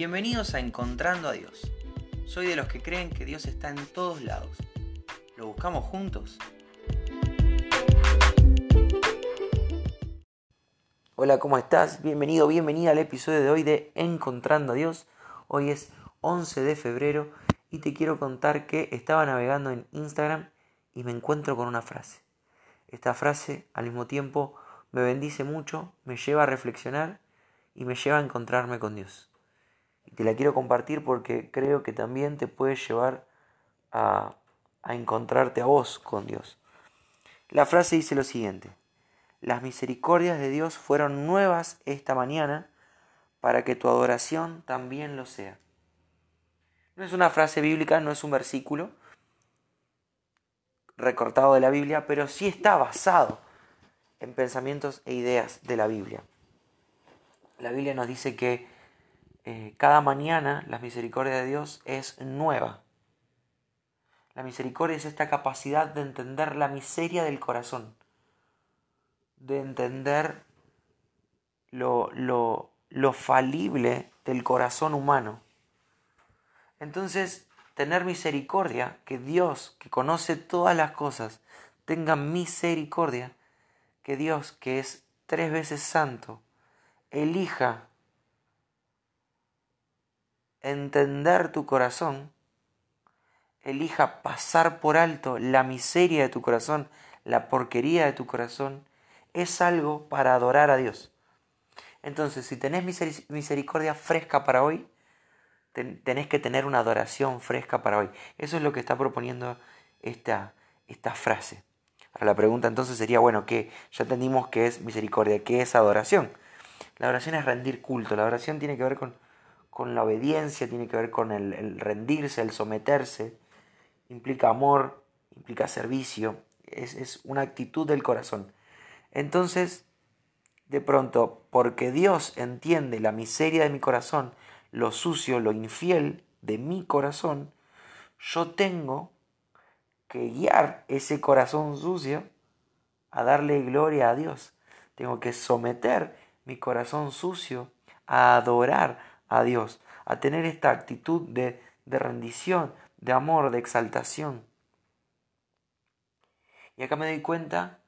Bienvenidos a Encontrando a Dios. Soy de los que creen que Dios está en todos lados. ¿Lo buscamos juntos? Hola, ¿cómo estás? Bienvenido, bienvenida al episodio de hoy de Encontrando a Dios. Hoy es 11 de febrero y te quiero contar que estaba navegando en Instagram y me encuentro con una frase. Esta frase al mismo tiempo me bendice mucho, me lleva a reflexionar y me lleva a encontrarme con Dios. Y te la quiero compartir porque creo que también te puede llevar a, a encontrarte a vos con Dios. La frase dice lo siguiente. Las misericordias de Dios fueron nuevas esta mañana para que tu adoración también lo sea. No es una frase bíblica, no es un versículo recortado de la Biblia, pero sí está basado en pensamientos e ideas de la Biblia. La Biblia nos dice que eh, cada mañana la misericordia de Dios es nueva. La misericordia es esta capacidad de entender la miseria del corazón, de entender lo, lo, lo falible del corazón humano. Entonces, tener misericordia, que Dios, que conoce todas las cosas, tenga misericordia, que Dios, que es tres veces santo, elija entender tu corazón, elija pasar por alto la miseria de tu corazón, la porquería de tu corazón, es algo para adorar a Dios. Entonces, si tenés misericordia fresca para hoy, tenés que tener una adoración fresca para hoy. Eso es lo que está proponiendo esta, esta frase. Ahora la pregunta entonces sería, bueno, ¿qué? Ya entendimos qué es misericordia, qué es adoración. La oración es rendir culto, la oración tiene que ver con, con la obediencia, tiene que ver con el, rendirse, el someterse, implica amor, implica servicio, es, es una actitud del corazón. Entonces, de pronto, porque Dios entiende la miseria de mi corazón, lo sucio, lo infiel de mi corazón, yo tengo que guiar ese corazón sucio a darle gloria a Dios. Tengo que someter mi corazón sucio a adorar a Dios, a tener esta actitud de, de rendición, de amor, de exaltación. Y acá me doy cuenta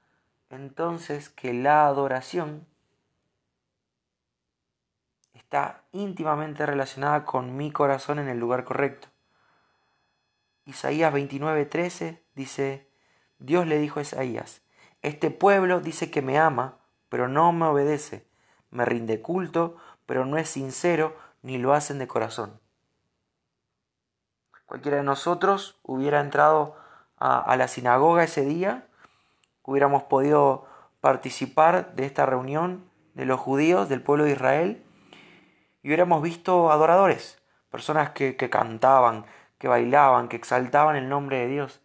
entonces que la adoración está íntimamente relacionada con mi corazón en el lugar correcto. Isaías 29:13 dice, Dios le dijo a Isaías, este pueblo dice que me ama, pero no me obedece, me rinde culto, pero no es sincero ni lo hacen de corazón. Cualquiera de nosotros hubiera entrado a, la sinagoga ese día, hubiéramos podido participar de esta reunión de los judíos del pueblo de Israel y hubiéramos visto adoradores, personas que, que cantaban, que bailaban, que exaltaban el nombre de Dios.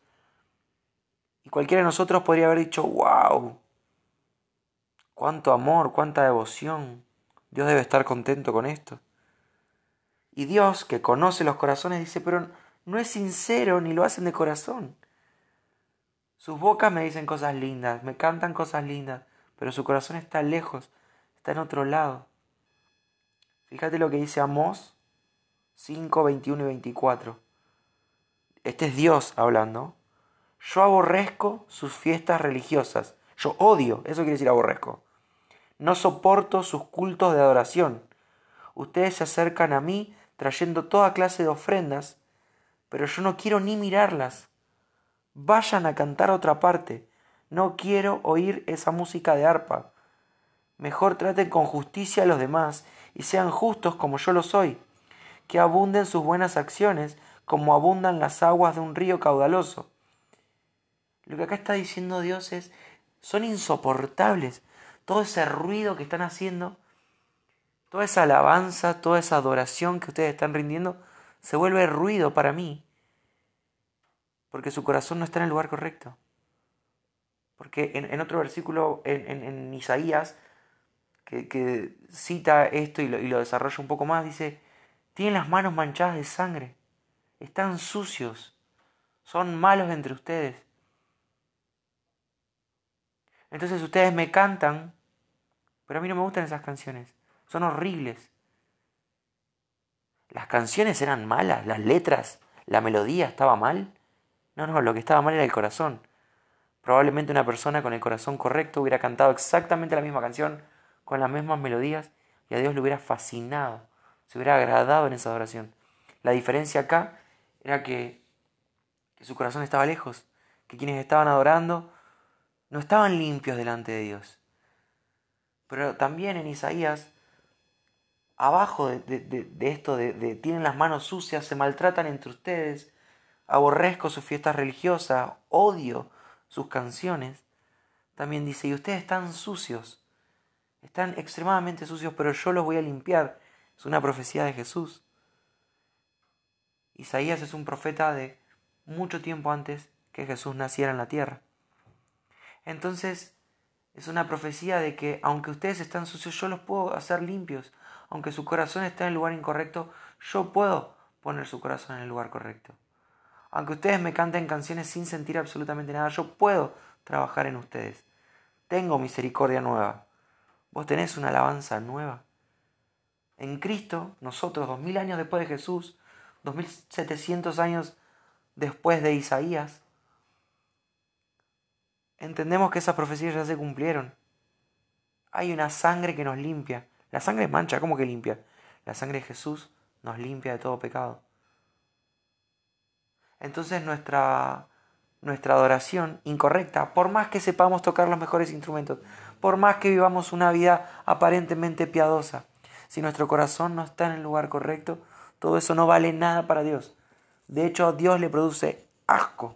Y cualquiera de nosotros podría haber dicho, wow, cuánto amor, cuánta devoción. Dios debe estar contento con esto. Y Dios, que conoce los corazones, dice, pero no es sincero ni lo hacen de corazón. Sus bocas me dicen cosas lindas, me cantan cosas lindas, pero su corazón está lejos, está en otro lado. Fíjate lo que dice Amós 5, 21 y 24. Este es Dios hablando. Yo aborrezco sus fiestas religiosas. Yo odio, eso quiere decir aborrezco. No soporto sus cultos de adoración. Ustedes se acercan a mí trayendo toda clase de ofrendas, pero yo no quiero ni mirarlas. Vayan a cantar otra parte. No quiero oír esa música de arpa. Mejor traten con justicia a los demás y sean justos como yo lo soy. Que abunden sus buenas acciones como abundan las aguas de un río caudaloso. Lo que acá está diciendo Dios es, son insoportables. Todo ese ruido que están haciendo, toda esa alabanza, toda esa adoración que ustedes están rindiendo, se vuelve ruido para mí. Porque su corazón no está en el lugar correcto. Porque en, otro versículo, en, Isaías, que, cita esto y lo, desarrolla un poco más, dice, tienen las manos manchadas de sangre, están sucios, son malos entre ustedes. Entonces ustedes me cantan, pero a mí no me gustan esas canciones, son horribles. las canciones eran malas, las letras, la melodía estaba mal. No, no, lo que estaba mal era el corazón. Probablemente una persona con el corazón correcto hubiera cantado exactamente la misma canción, con las mismas melodías, y a Dios le hubiera fascinado, se hubiera agradado en esa adoración. La diferencia acá era que, que su corazón estaba lejos, que quienes estaban adorando no estaban limpios delante de Dios. Pero también en Isaías, abajo de, esto, de, tienen las manos sucias, se maltratan entre ustedes, aborrezco sus fiestas religiosas, odio sus canciones, también dice, y ustedes están sucios, están extremadamente sucios, pero yo los voy a limpiar. Es una profecía de Jesús. Isaías es un profeta de mucho tiempo antes que Jesús naciera en la tierra. Entonces, es una profecía de que aunque ustedes están sucios, yo los puedo hacer limpios. Aunque su corazón está en el lugar incorrecto, yo puedo poner su corazón en el lugar correcto. Aunque ustedes me canten canciones sin sentir absolutamente nada, yo puedo trabajar en ustedes. Tengo misericordia nueva. Vos tenés una alabanza nueva. En Cristo, nosotros, dos mil años después de Jesús, dos mil setecientos años después de Isaías, entendemos que esas profecías ya se cumplieron. Hay una sangre que nos limpia. La sangre mancha, ¿cómo que limpia? La sangre de Jesús nos limpia de todo pecado. Entonces nuestra, nuestra adoración incorrecta, por más que sepamos tocar los mejores instrumentos, por más que vivamos una vida aparentemente piadosa, si nuestro corazón no está en el lugar correcto, todo eso no vale nada para Dios. De hecho, a Dios le produce asco.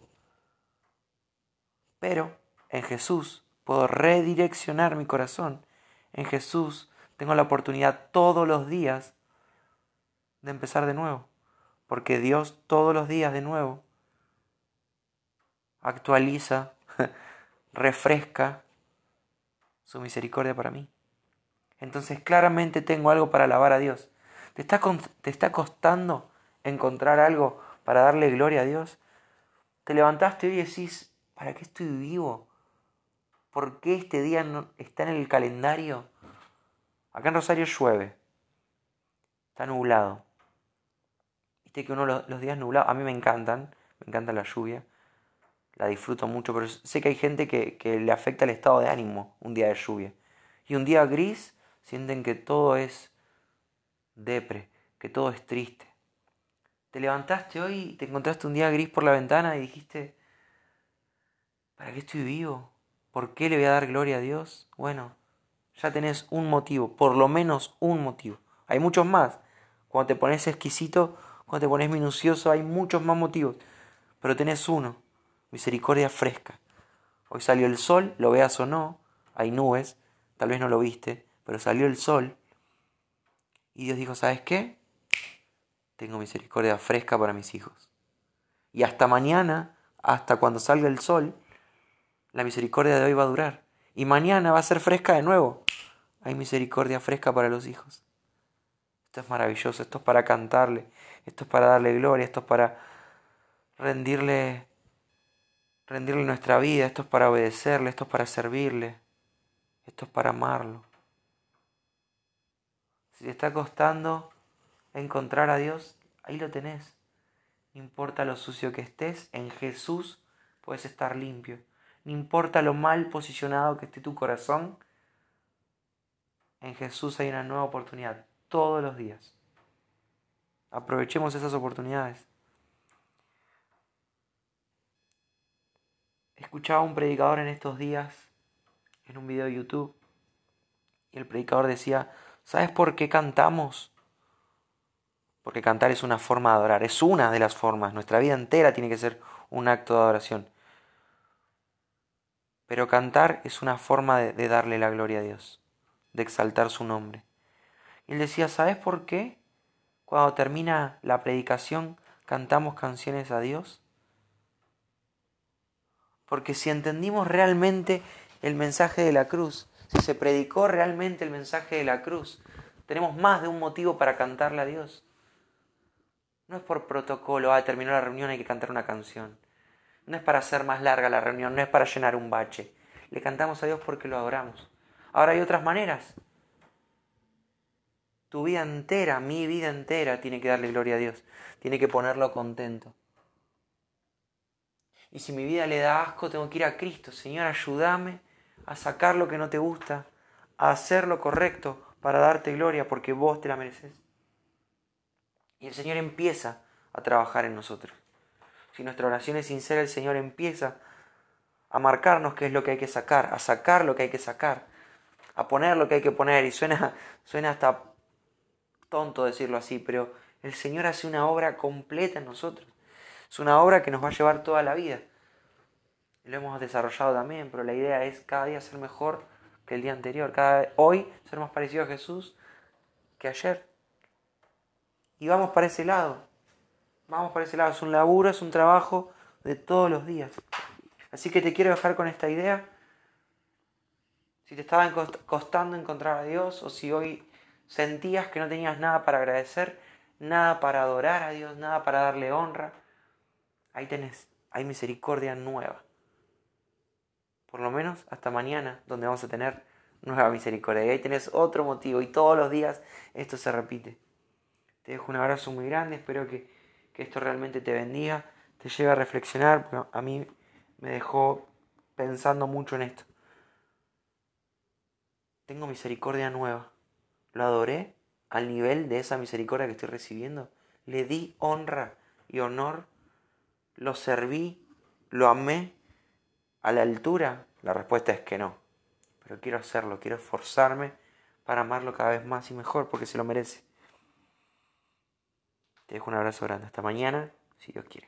Pero en Jesús puedo redireccionar mi corazón. En Jesús tengo la oportunidad todos los días de empezar de nuevo. Porque Dios todos los días de nuevo actualiza, refresca su misericordia para mí. Entonces claramente tengo algo para alabar a Dios. ¿Te está, ¿Te está costando encontrar algo para darle gloria a Dios? Te levantaste hoy y decís, ¿para qué estoy vivo? ¿Por qué este día no está en el calendario? Acá en Rosario llueve. Está nublado. Viste que uno los, días nublados, a mí me encantan, me encanta la lluvia. La disfruto mucho, pero sé que hay gente que, que le afecta el estado de ánimo un día de lluvia. Y un día gris sienten que todo es depre, que todo es triste. Te levantaste hoy y te encontraste un día gris por la ventana y dijiste, ¿para qué estoy vivo? ¿Por qué le voy a dar gloria a Dios? Bueno, ya tenés un motivo, por lo menos un motivo. Hay muchos más. Cuando te pones exquisito, cuando te pones minucioso, hay muchos más motivos. Pero tenés uno, misericordia fresca. Hoy salió el sol, lo veas o no, hay nubes, tal vez no lo viste, pero salió el sol. Y Dios dijo, ¿sabes qué? Tengo misericordia fresca para mis hijos. Y hasta mañana, hasta cuando salga el sol, la misericordia de hoy va a durar. Y mañana va a ser fresca de nuevo. Hay misericordia fresca para los hijos. Esto es maravilloso, esto es para cantarle, esto es para darle gloria, esto es para rendirle rendirle nuestra vida, esto es para obedecerle, esto es para servirle, esto es para amarlo. Si te está costando encontrar a Dios, ahí lo tenés. No importa lo sucio que estés, en Jesús puedes estar limpio. No importa lo mal posicionado que esté tu corazón, en Jesús hay una nueva oportunidad todos los días. Aprovechemos esas oportunidades. Escuchaba a un predicador en estos días, en un video de YouTube, y el predicador decía, ¿sabes por qué cantamos? Porque cantar es una forma de adorar, es una de las formas. Nuestra vida entera tiene que ser un acto de adoración. Pero cantar es una forma de, darle la gloria a Dios, de exaltar su nombre. Y él decía, ¿sabes por qué? Cuando termina la predicación cantamos canciones a Dios. Porque si entendimos realmente el mensaje de la cruz, si se predicó realmente el mensaje de la cruz, tenemos más de un motivo para cantarle a Dios. No es por protocolo, ah, terminó la reunión, hay que cantar una canción. No es para hacer más larga la reunión, no es para llenar un bache. Le cantamos a Dios porque lo adoramos. Ahora hay otras maneras. Tu vida entera, mi vida entera, tiene que darle gloria a Dios. Tiene que ponerlo contento. Y si mi vida le da asco, tengo que ir a Cristo. Señor, ayúdame a sacar lo que no te gusta, a hacer lo correcto para darte gloria, porque vos te la mereces. Y el Señor empieza a trabajar en nosotros. Si nuestra oración es sincera, el Señor empieza a marcarnos qué es lo que hay que sacar, a sacar lo que hay que sacar, a poner lo que hay que poner. Y suena, suena hasta tonto decirlo así, pero el Señor hace una obra completa en nosotros. Es una obra que nos va a llevar toda la vida. Lo hemos desarrollado también, pero la idea es cada día ser mejor que el día anterior, cada hoy ser más parecido a Jesús que ayer. Y vamos para ese lado. Vamos para ese lado. Es un laburo, es un trabajo de todos los días. Así que te quiero dejar con esta idea. Si te estaba costando encontrar a Dios o si hoy sentías que no tenías nada para agradecer, nada para adorar a Dios, nada para darle honra, ahí tenés, hay misericordia nueva. Por lo menos hasta mañana, donde vamos a tener nueva misericordia. Y ahí tenés otro motivo y todos los días esto se repite. Te dejo un abrazo muy grande, espero que, que esto realmente te bendiga, te lleve a reflexionar, a mí me dejó pensando mucho en esto. Tengo misericordia nueva. Lo adoré al nivel de esa misericordia que estoy recibiendo. Le di honra y honor. Lo serví. Lo amé. A la altura. La respuesta es que no. Pero quiero hacerlo. Quiero esforzarme para amarlo cada vez más y mejor porque se lo merece. Te dejo un abrazo grande. Hasta mañana, si Dios quiere.